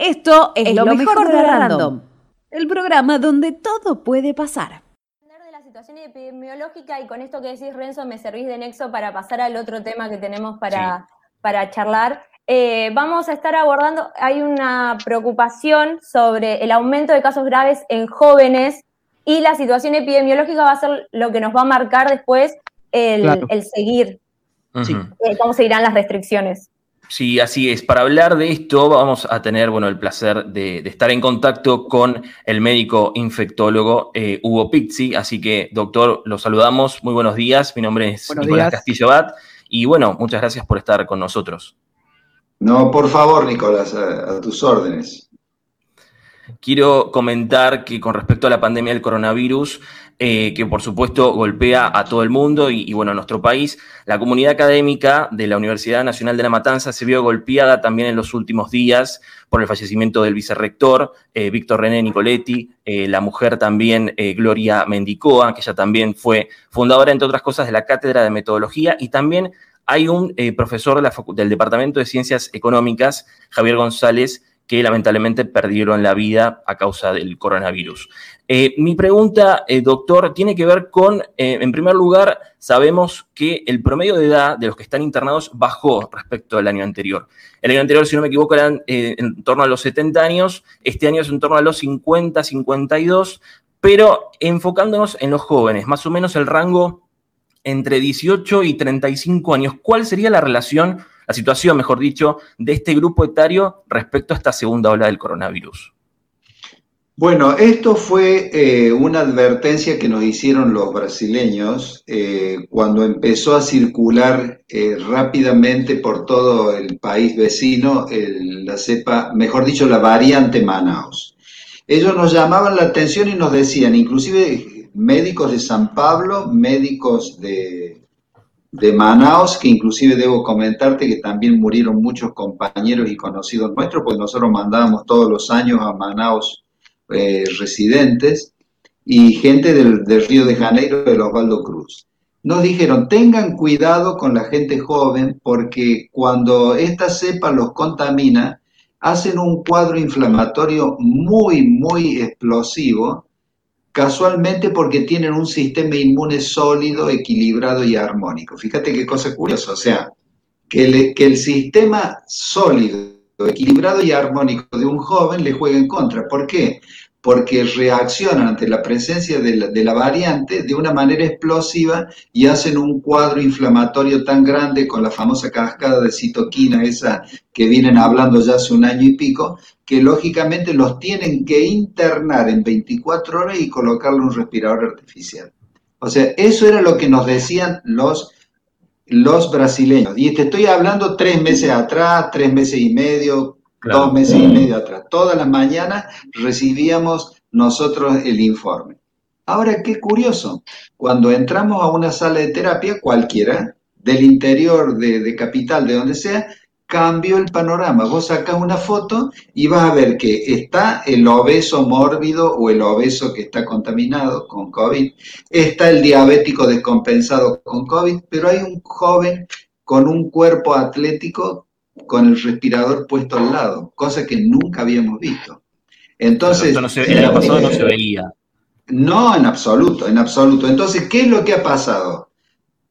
Esto es, lo, mejor, de la Random, el programa donde todo puede pasar. de la situación epidemiológica y con esto que decís, Renzo, me servís de nexo para pasar al otro tema que tenemos para, para charlar. Eh, vamos a estar abordando, hay una preocupación sobre el aumento de casos graves en jóvenes y la situación epidemiológica va a ser lo que nos va a marcar después el, seguir, eh, cómo seguirán las restricciones. Sí, así es. Para hablar de esto vamos a tener bueno, el placer de, estar en contacto con el médico infectólogo eh, Hugo Pizzi. Así que, doctor, lo saludamos. Muy buenos días. Mi nombre es Nicolás Castillo Bat. Y bueno, muchas gracias por estar con nosotros. No, por favor, Nicolás, a tus órdenes. Quiero comentar que con respecto a la pandemia del coronavirus, eh, que por supuesto golpea a todo el mundo y, bueno, a nuestro país, la comunidad académica de la Universidad Nacional de La Matanza se vio golpeada también en los últimos días por el fallecimiento del vicerrector eh, Víctor René Nicoletti, eh, la mujer también Gloria Mendicoa, que ella también fue fundadora, entre otras cosas, de la Cátedra de Metodología. Y también hay un profesor del Departamento de Ciencias Económicas, Javier González, que lamentablemente perdieron la vida a causa del coronavirus. Eh, mi pregunta, eh, doctor, tiene que ver con, eh, en primer lugar, sabemos que el promedio de edad de los que están internados bajó respecto al año anterior. El año anterior, si no me equivoco, eran en torno a los 70 años, este año es en torno a los 50, 52, pero enfocándonos en los jóvenes, más o menos el rango entre 18 y 35 años, ¿cuál sería la relación la situación, mejor dicho, de este grupo etario respecto a esta segunda ola del coronavirus? Bueno, esto fue eh, una advertencia que nos hicieron los brasileños eh, cuando empezó a circular eh, rápidamente por todo el país vecino la cepa, mejor dicho, la variante Manaus. Ellos nos llamaban la atención y nos decían, inclusive médicos de San Pablo, médicos de, de Manaos, que inclusive debo comentarte que también murieron muchos compañeros y conocidos nuestros, pues nosotros mandábamos todos los años a Manaos eh, residentes y gente del, Río de Janeiro, de Osvaldo Cruz. Nos dijeron, tengan cuidado con la gente joven porque cuando esta cepa los contamina, hacen un cuadro inflamatorio muy, muy explosivo casualmente porque tienen un sistema inmune sólido, equilibrado y armónico. Fíjate qué cosa curiosa, o sea, que, el sistema sólido, equilibrado y armónico de un joven le juega en contra. ¿Por qué? Porque reaccionan ante la presencia de la, variante de una manera explosiva y hacen un cuadro inflamatorio tan grande con la famosa cascada de citoquina, esa que vienen hablando ya hace un año y pico, que lógicamente los tienen que internar en 24 horas y colocarle un respirador artificial. O sea, eso era lo que nos decían los, los brasileños. Y te estoy hablando tres meses atrás, tres meses y medio, dos meses y medio atrás. Todas las mañanas recibíamos nosotros el informe. Ahora, qué curioso, cuando entramos a una sala de terapia, cualquiera, del interior de, capital, de donde sea, cambió el panorama. Vos sacás una foto y vas a ver que está el obeso mórbido o el obeso que está contaminado con COVID, está el diabético descompensado con COVID, pero hay un joven con un cuerpo atlético con el respirador puesto al lado, cosa que nunca habíamos visto. Entonces, no en el pasado no se veía. No, en absoluto, en absoluto. Entonces, ¿qué es lo que ha pasado?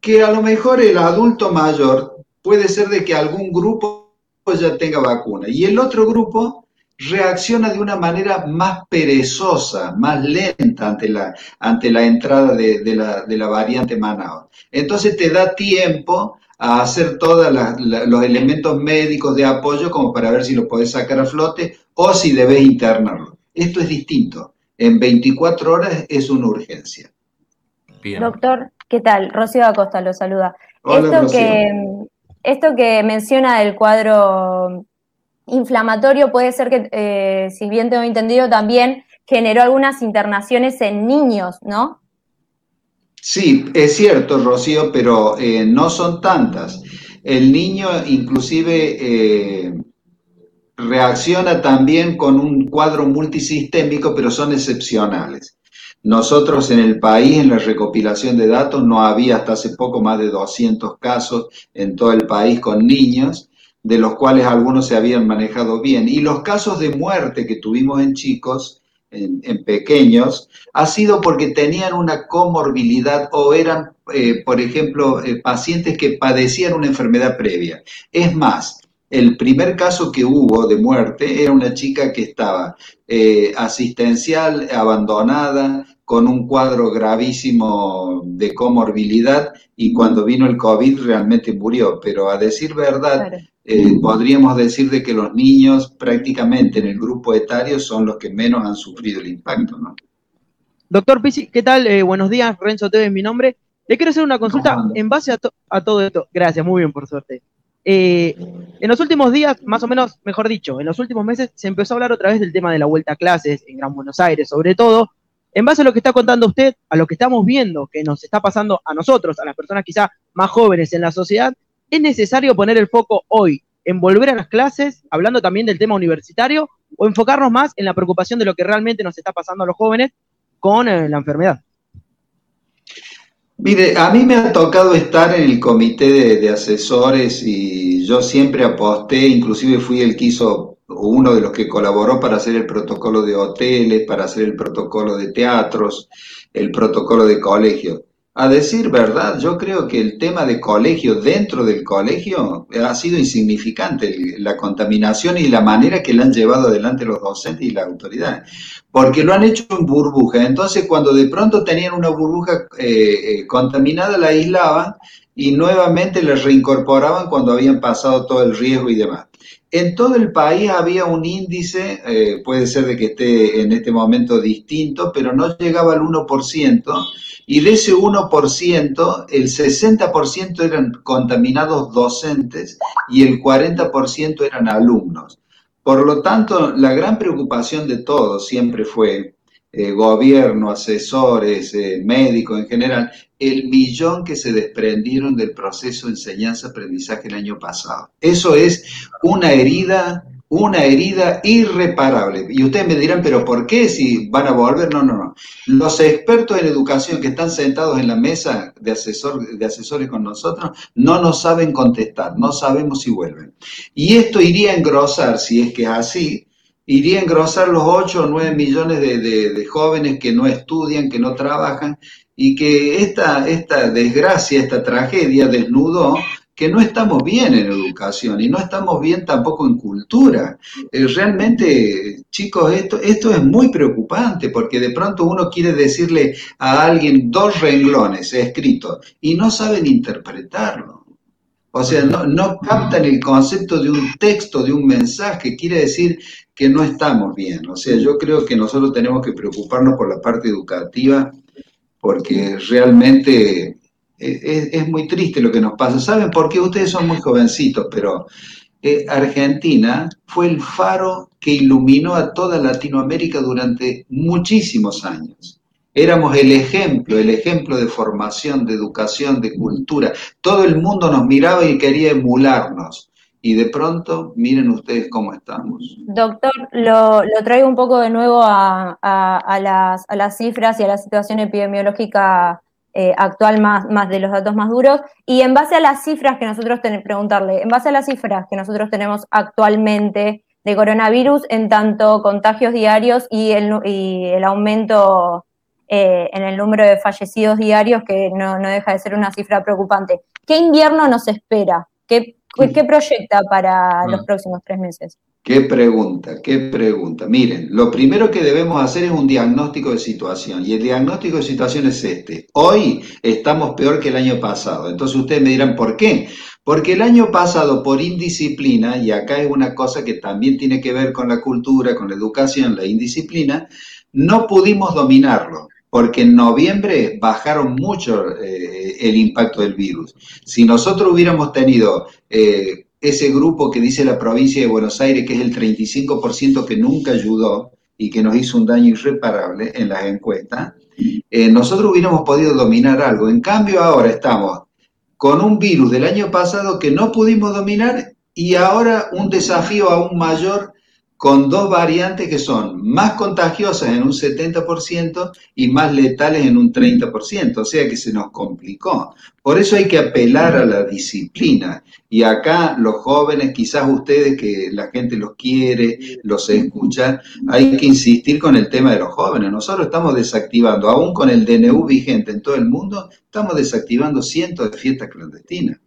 Que a lo mejor el adulto mayor puede ser de que algún grupo ya tenga vacuna y el otro grupo reacciona de una manera más perezosa, más lenta ante la, ante la entrada de, la, de la variante Manaus. Entonces te da tiempo a hacer todos los elementos médicos de apoyo como para ver si lo podés sacar a flote o si debes internarlo. Esto es distinto. En 24 horas es una urgencia. Doctor, ¿qué tal? Rocío Acosta lo saluda. esto, que, esto que menciona del cuadro inflamatorio puede ser que, eh, si bien tengo entendido, también generó algunas internaciones en niños, ¿no? Sí, es cierto, Rocío, pero eh, no son tantas. El niño inclusive eh, reacciona también con un cuadro multisistémico, pero son excepcionales. Nosotros en el país, en la recopilación de datos, no había hasta hace poco más de 200 casos en todo el país con niños, de los cuales algunos se habían manejado bien. Y los casos de muerte que tuvimos en chicos, en, pequeños, ha sido porque tenían una comorbilidad o eran, eh, por ejemplo, eh, pacientes que padecían una enfermedad previa. Es más, el primer caso que hubo de muerte era una chica que estaba eh, asistencial, abandonada, con un cuadro gravísimo de comorbilidad y cuando vino el COVID realmente murió. Pero a decir verdad, eh, podríamos decir de que los niños prácticamente en el grupo etario son los que menos han sufrido el impacto, ¿no? Doctor Pizzi, ¿qué tal? Eh, buenos días, Renzo Teve es mi nombre. Le quiero hacer una consulta en base a, a todo esto. Gracias, muy bien, por suerte. Eh, en los últimos días, más o menos, mejor dicho, en los últimos meses se empezó a hablar otra vez del tema de la vuelta a clases en Gran Buenos Aires, sobre todo en base a lo que está contando usted, a lo que estamos viendo que nos está pasando a nosotros, a las personas quizá más jóvenes en la sociedad, es necesario poner el foco hoy en volver a las clases, hablando también del tema universitario, o enfocarnos más en la preocupación de lo que realmente nos está pasando a los jóvenes con eh, la enfermedad. Mire, a mí me ha tocado estar en el comité de, asesores y yo siempre aposté, inclusive fui el que hizo, uno de los que colaboró para hacer el protocolo de hoteles, para hacer el protocolo de teatros, el protocolo de colegios. A decir verdad, yo creo que el tema de colegio dentro del colegio ha sido insignificante, la contaminación y la manera que le han llevado adelante los docentes y la autoridad, porque lo han hecho en burbuja. Entonces, cuando de pronto tenían una burbuja eh, eh, contaminada, la aislaban y nuevamente la reincorporaban cuando habían pasado todo el riesgo y demás. En todo el país había un índice, eh, puede ser de que esté en este momento distinto, pero no llegaba al 1% y de ese 1%, el 60% eran contaminados docentes y el 40% eran alumnos. Por lo tanto, la gran preocupación de todos siempre fue eh, gobierno, asesores, eh, médicos en general, el millón que se desprendieron del proceso de enseñanza-aprendizaje el año pasado. Eso es una herida una herida irreparable. Y ustedes me dirán, pero ¿por qué si van a volver? No, no, no. Los expertos en educación que están sentados en la mesa de, asesor, de asesores con nosotros no nos saben contestar, no sabemos si vuelven. Y esto iría a engrosar, si es que es así, iría a engrosar los 8 o 9 millones de, jóvenes que no estudian, que no trabajan, y que esta, esta desgracia, esta tragedia desnudó que no estamos bien en educación y no estamos bien tampoco en cultura. Eh, realmente, chicos, esto, esto es muy preocupante porque de pronto uno quiere decirle a alguien dos renglones escritos y no saben interpretarlo. O sea, no, no captan el concepto de un texto, de un mensaje, quiere decir que no estamos bien. O sea, yo creo que nosotros tenemos que preocuparnos por la parte educativa porque realmente es, muy triste lo que nos pasa. ¿Saben por qué? Ustedes son muy jovencitos, pero eh, Argentina fue el faro que iluminó a toda Latinoamérica durante muchísimos años. Éramos el ejemplo, el ejemplo de formación, de educación, de cultura. Todo el mundo nos miraba y quería emularnos. Y de pronto, miren ustedes cómo estamos. Doctor, lo, traigo un poco de nuevo a, las, a las cifras y a la situación epidemiológica eh, actual más, más de los datos más duros. Y en base a las cifras que nosotros tenemos, preguntarle, en base a las cifras que nosotros tenemos actualmente de coronavirus, en tanto contagios diarios y el, el aumento eh, en el número de fallecidos diarios, que no, no, deja de ser una cifra preocupante. ¿Qué invierno nos espera? ¿Qué, qué proyecta para los mm. próximos tres meses? Qué pregunta, qué pregunta. Miren, lo primero que debemos hacer es un diagnóstico de situación y el diagnóstico de situación es este. Hoy estamos peor que el año pasado. Entonces ustedes me dirán, ¿por qué? Porque el año pasado, por indisciplina, y acá es una cosa que también tiene que ver con la cultura, con la educación, la indisciplina, no pudimos dominarlo porque en noviembre bajaron mucho eh, el impacto del virus. Si nosotros hubiéramos tenido eh, ese grupo que dice la provincia de Buenos Aires, que es el 35% que nunca ayudó y que nos hizo un daño irreparable en las encuestas, eh, nosotros hubiéramos podido dominar algo. En cambio, ahora estamos con un virus del año pasado que no pudimos dominar y ahora un desafío aún mayor con dos variantes que son más contagiosas en un 70% y más letales en un 30%, o sea que se nos complicó. Por eso hay que apelar a la disciplina. Y acá los jóvenes, quizás ustedes que la gente los quiere, los escucha, hay que insistir con el tema de los jóvenes. Nosotros estamos desactivando, aún con el DNU vigente en todo el mundo, estamos desactivando cientos de fiestas clandestinas.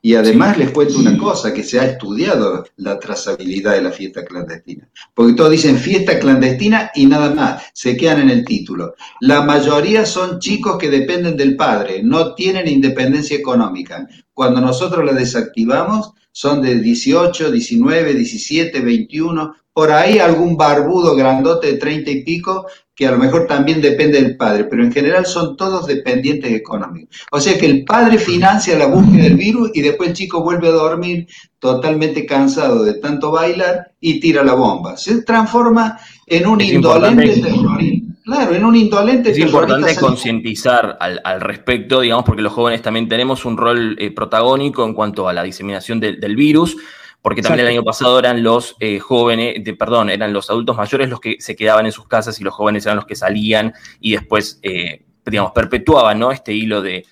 Y además les cuento una cosa, que se ha estudiado la trazabilidad de la fiesta clandestina. Porque todos dicen fiesta clandestina y nada más, se quedan en el título. La mayoría son chicos que dependen del padre, no tienen independencia económica. Cuando nosotros la desactivamos, son de 18, 19, 17, 21, por ahí algún barbudo grandote de 30 y pico que a lo mejor también depende del padre, pero en general son todos dependientes económicos. O sea que el padre financia la búsqueda del virus y después el chico vuelve a dormir totalmente cansado de tanto bailar y tira la bomba. Se transforma en un indolente terrorista. Claro, en un indolente Es importante concientizar al, al, respecto, digamos, porque los jóvenes también tenemos un rol eh, protagónico en cuanto a la diseminación del virus porque también el año pasado eran los eh, jóvenes, de, perdón, eran los adultos mayores los que se quedaban en sus casas y los jóvenes eran los que salían y después, eh, digamos, perpetuaban ¿no? este hilo de,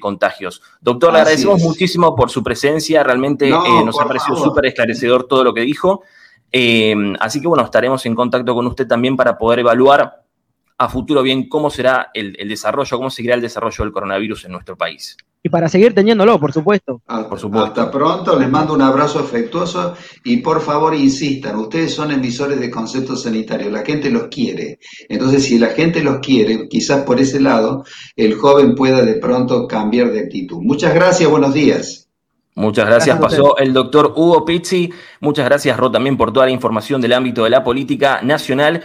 contagios. Doctor, le agradecemos muchísimo por su presencia, realmente eh, nos ha parecido súper esclarecedor todo lo que dijo. así que bueno, estaremos en contacto con usted también para poder evaluar a futuro bien cómo será el, el desarrollo, cómo seguirá el desarrollo del coronavirus en nuestro país y para seguir teniéndolo, por supuesto. Hasta, por supuesto. Hasta pronto, les mando un abrazo afectuoso y por favor insistan, ustedes son emisores de conceptos sanitarios, la gente los quiere. Entonces, si la gente los quiere, quizás por ese lado, el joven pueda de pronto cambiar de actitud. Muchas gracias, buenos días. Muchas gracias. Pasó el doctor Hugo Pizzi. Muchas gracias, Ro, también por toda la información del ámbito de la política nacional.